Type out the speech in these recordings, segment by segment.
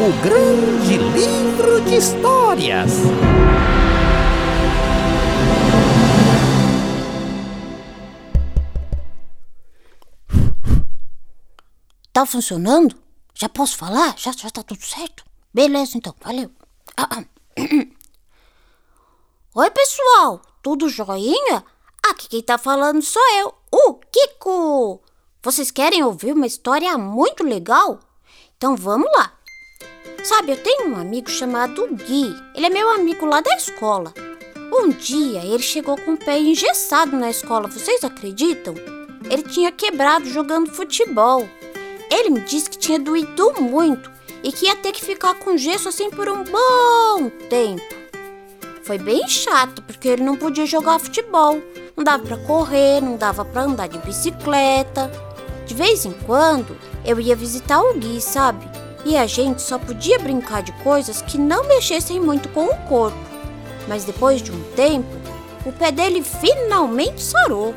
o grande livro de histórias. Tá funcionando? Já posso falar? Já, já tá tudo certo? Beleza, então, valeu. Oi, pessoal, tudo joinha? Aqui quem tá falando sou eu, o Kiko. Vocês querem ouvir uma história muito legal? Então vamos lá. Sabe, eu tenho um amigo chamado Gui. Ele é meu amigo lá da escola. Um dia ele chegou com o pé engessado na escola, vocês acreditam? Ele tinha quebrado jogando futebol. Ele me disse que tinha doído muito e que ia ter que ficar com gesso assim por um bom tempo. Foi bem chato porque ele não podia jogar futebol, não dava para correr, não dava para andar de bicicleta. De vez em quando eu ia visitar o Gui, sabe? E a gente só podia brincar de coisas que não mexessem muito com o corpo. Mas depois de um tempo, o pé dele finalmente sarou.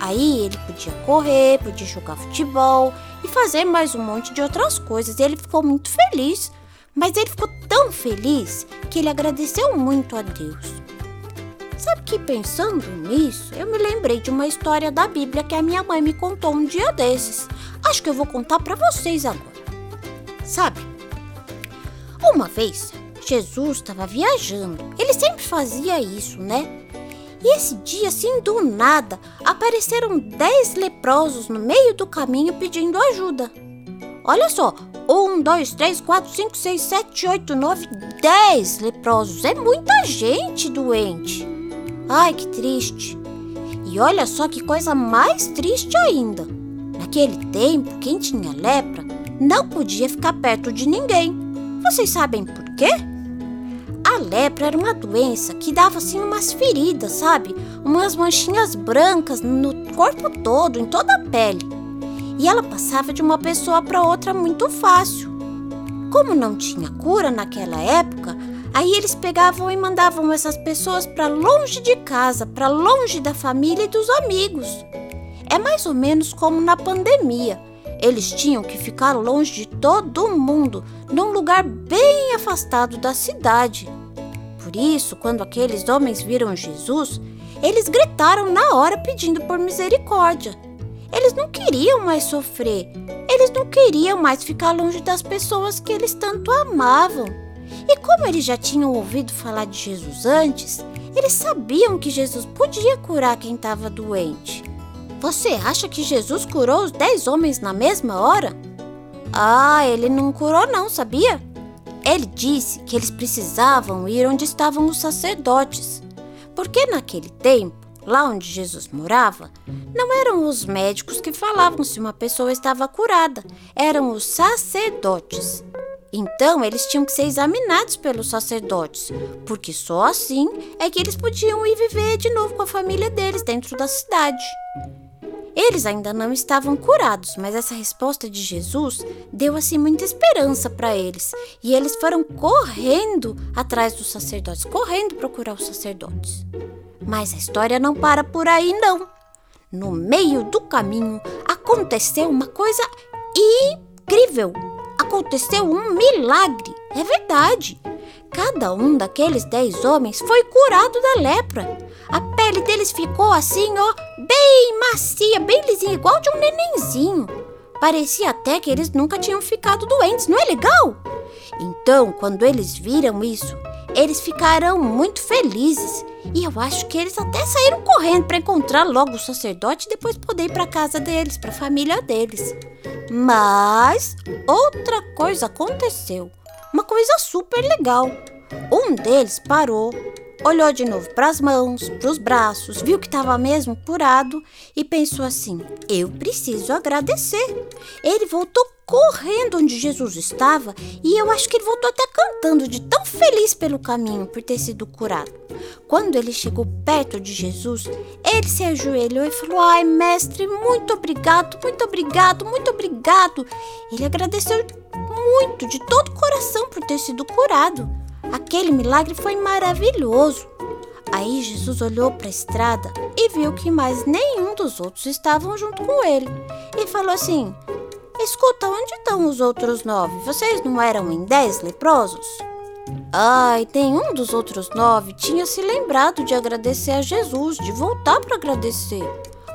Aí ele podia correr, podia jogar futebol e fazer mais um monte de outras coisas. E ele ficou muito feliz. Mas ele ficou tão feliz que ele agradeceu muito a Deus. Sabe que pensando nisso, eu me lembrei de uma história da Bíblia que a minha mãe me contou um dia desses. Acho que eu vou contar para vocês agora. Sabe? Uma vez, Jesus estava viajando. Ele sempre fazia isso, né? E esse dia, assim do nada, apareceram dez leprosos no meio do caminho pedindo ajuda. Olha só, um, dois, três, quatro, cinco, seis, sete, oito, nove, dez leprosos. É muita gente doente. Ai, que triste. E olha só que coisa mais triste ainda. Naquele tempo, quem tinha lepra não podia ficar perto de ninguém. Vocês sabem por quê? A lepra era uma doença que dava assim umas feridas, sabe? Umas manchinhas brancas no corpo todo, em toda a pele. E ela passava de uma pessoa para outra muito fácil. Como não tinha cura naquela época, aí eles pegavam e mandavam essas pessoas para longe de casa, para longe da família e dos amigos. É mais ou menos como na pandemia. Eles tinham que ficar longe de todo mundo, num lugar bem afastado da cidade. Por isso, quando aqueles homens viram Jesus, eles gritaram na hora pedindo por misericórdia. Eles não queriam mais sofrer, eles não queriam mais ficar longe das pessoas que eles tanto amavam. E como eles já tinham ouvido falar de Jesus antes, eles sabiam que Jesus podia curar quem estava doente. Você acha que Jesus curou os dez homens na mesma hora? Ah, ele não curou, não, sabia? Ele disse que eles precisavam ir onde estavam os sacerdotes, porque naquele tempo, lá onde Jesus morava, não eram os médicos que falavam se uma pessoa estava curada, eram os sacerdotes. Então eles tinham que ser examinados pelos sacerdotes, porque só assim é que eles podiam ir viver de novo com a família deles dentro da cidade. Eles ainda não estavam curados, mas essa resposta de Jesus deu assim muita esperança para eles. E eles foram correndo atrás dos sacerdotes, correndo procurar os sacerdotes. Mas a história não para por aí, não. No meio do caminho aconteceu uma coisa incrível. Aconteceu um milagre. É verdade. Cada um daqueles dez homens foi curado da lepra. A pele deles ficou assim, ó, bem macia, bem lisinha, igual de um nenenzinho. Parecia até que eles nunca tinham ficado doentes, não é legal? Então, quando eles viram isso, eles ficaram muito felizes. E eu acho que eles até saíram correndo para encontrar logo o sacerdote e depois poder ir para casa deles, para a família deles. Mas outra coisa aconteceu uma coisa super legal. Um deles parou, olhou de novo para as mãos, para os braços, viu que estava mesmo curado e pensou assim: eu preciso agradecer. Ele voltou correndo onde Jesus estava e eu acho que ele voltou até cantando de tão feliz pelo caminho por ter sido curado. Quando ele chegou perto de Jesus, ele se ajoelhou e falou: Ai, mestre, muito obrigado, muito obrigado, muito obrigado. Ele agradeceu muito, de todo o coração, por ter sido curado. Aquele milagre foi maravilhoso. Aí Jesus olhou para a estrada e viu que mais nenhum dos outros estavam junto com ele. E falou assim: Escuta, onde estão os outros nove? Vocês não eram em dez leprosos? Ai, tem um dos outros nove tinha se lembrado de agradecer a Jesus, de voltar para agradecer.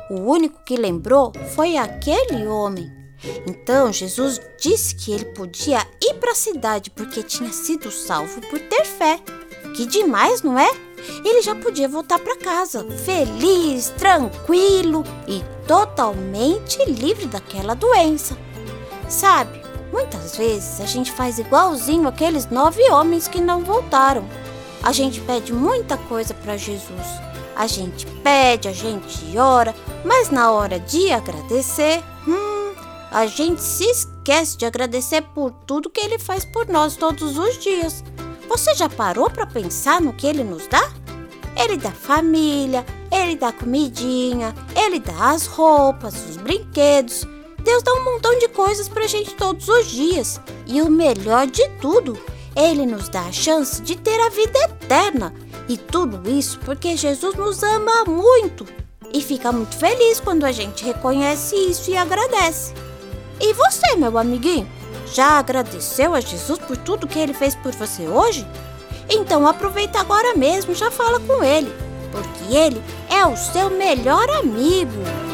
O único que lembrou foi aquele homem. Então Jesus disse que ele podia ir para a cidade porque tinha sido salvo por ter fé. Que demais, não é? Ele já podia voltar para casa, feliz, tranquilo e totalmente livre daquela doença. Sabe, muitas vezes a gente faz igualzinho aqueles nove homens que não voltaram. A gente pede muita coisa para Jesus. A gente pede, a gente ora, mas na hora de agradecer, a gente se esquece de agradecer por tudo que ele faz por nós todos os dias. Você já parou para pensar no que ele nos dá? Ele dá família, ele dá comidinha, ele dá as roupas, os brinquedos. Deus dá um montão de coisas pra gente todos os dias. E o melhor de tudo, ele nos dá a chance de ter a vida eterna. E tudo isso porque Jesus nos ama muito e fica muito feliz quando a gente reconhece isso e agradece. E você, meu amiguinho, já agradeceu a Jesus por tudo que ele fez por você hoje? Então aproveita agora mesmo, já fala com ele, porque ele é o seu melhor amigo.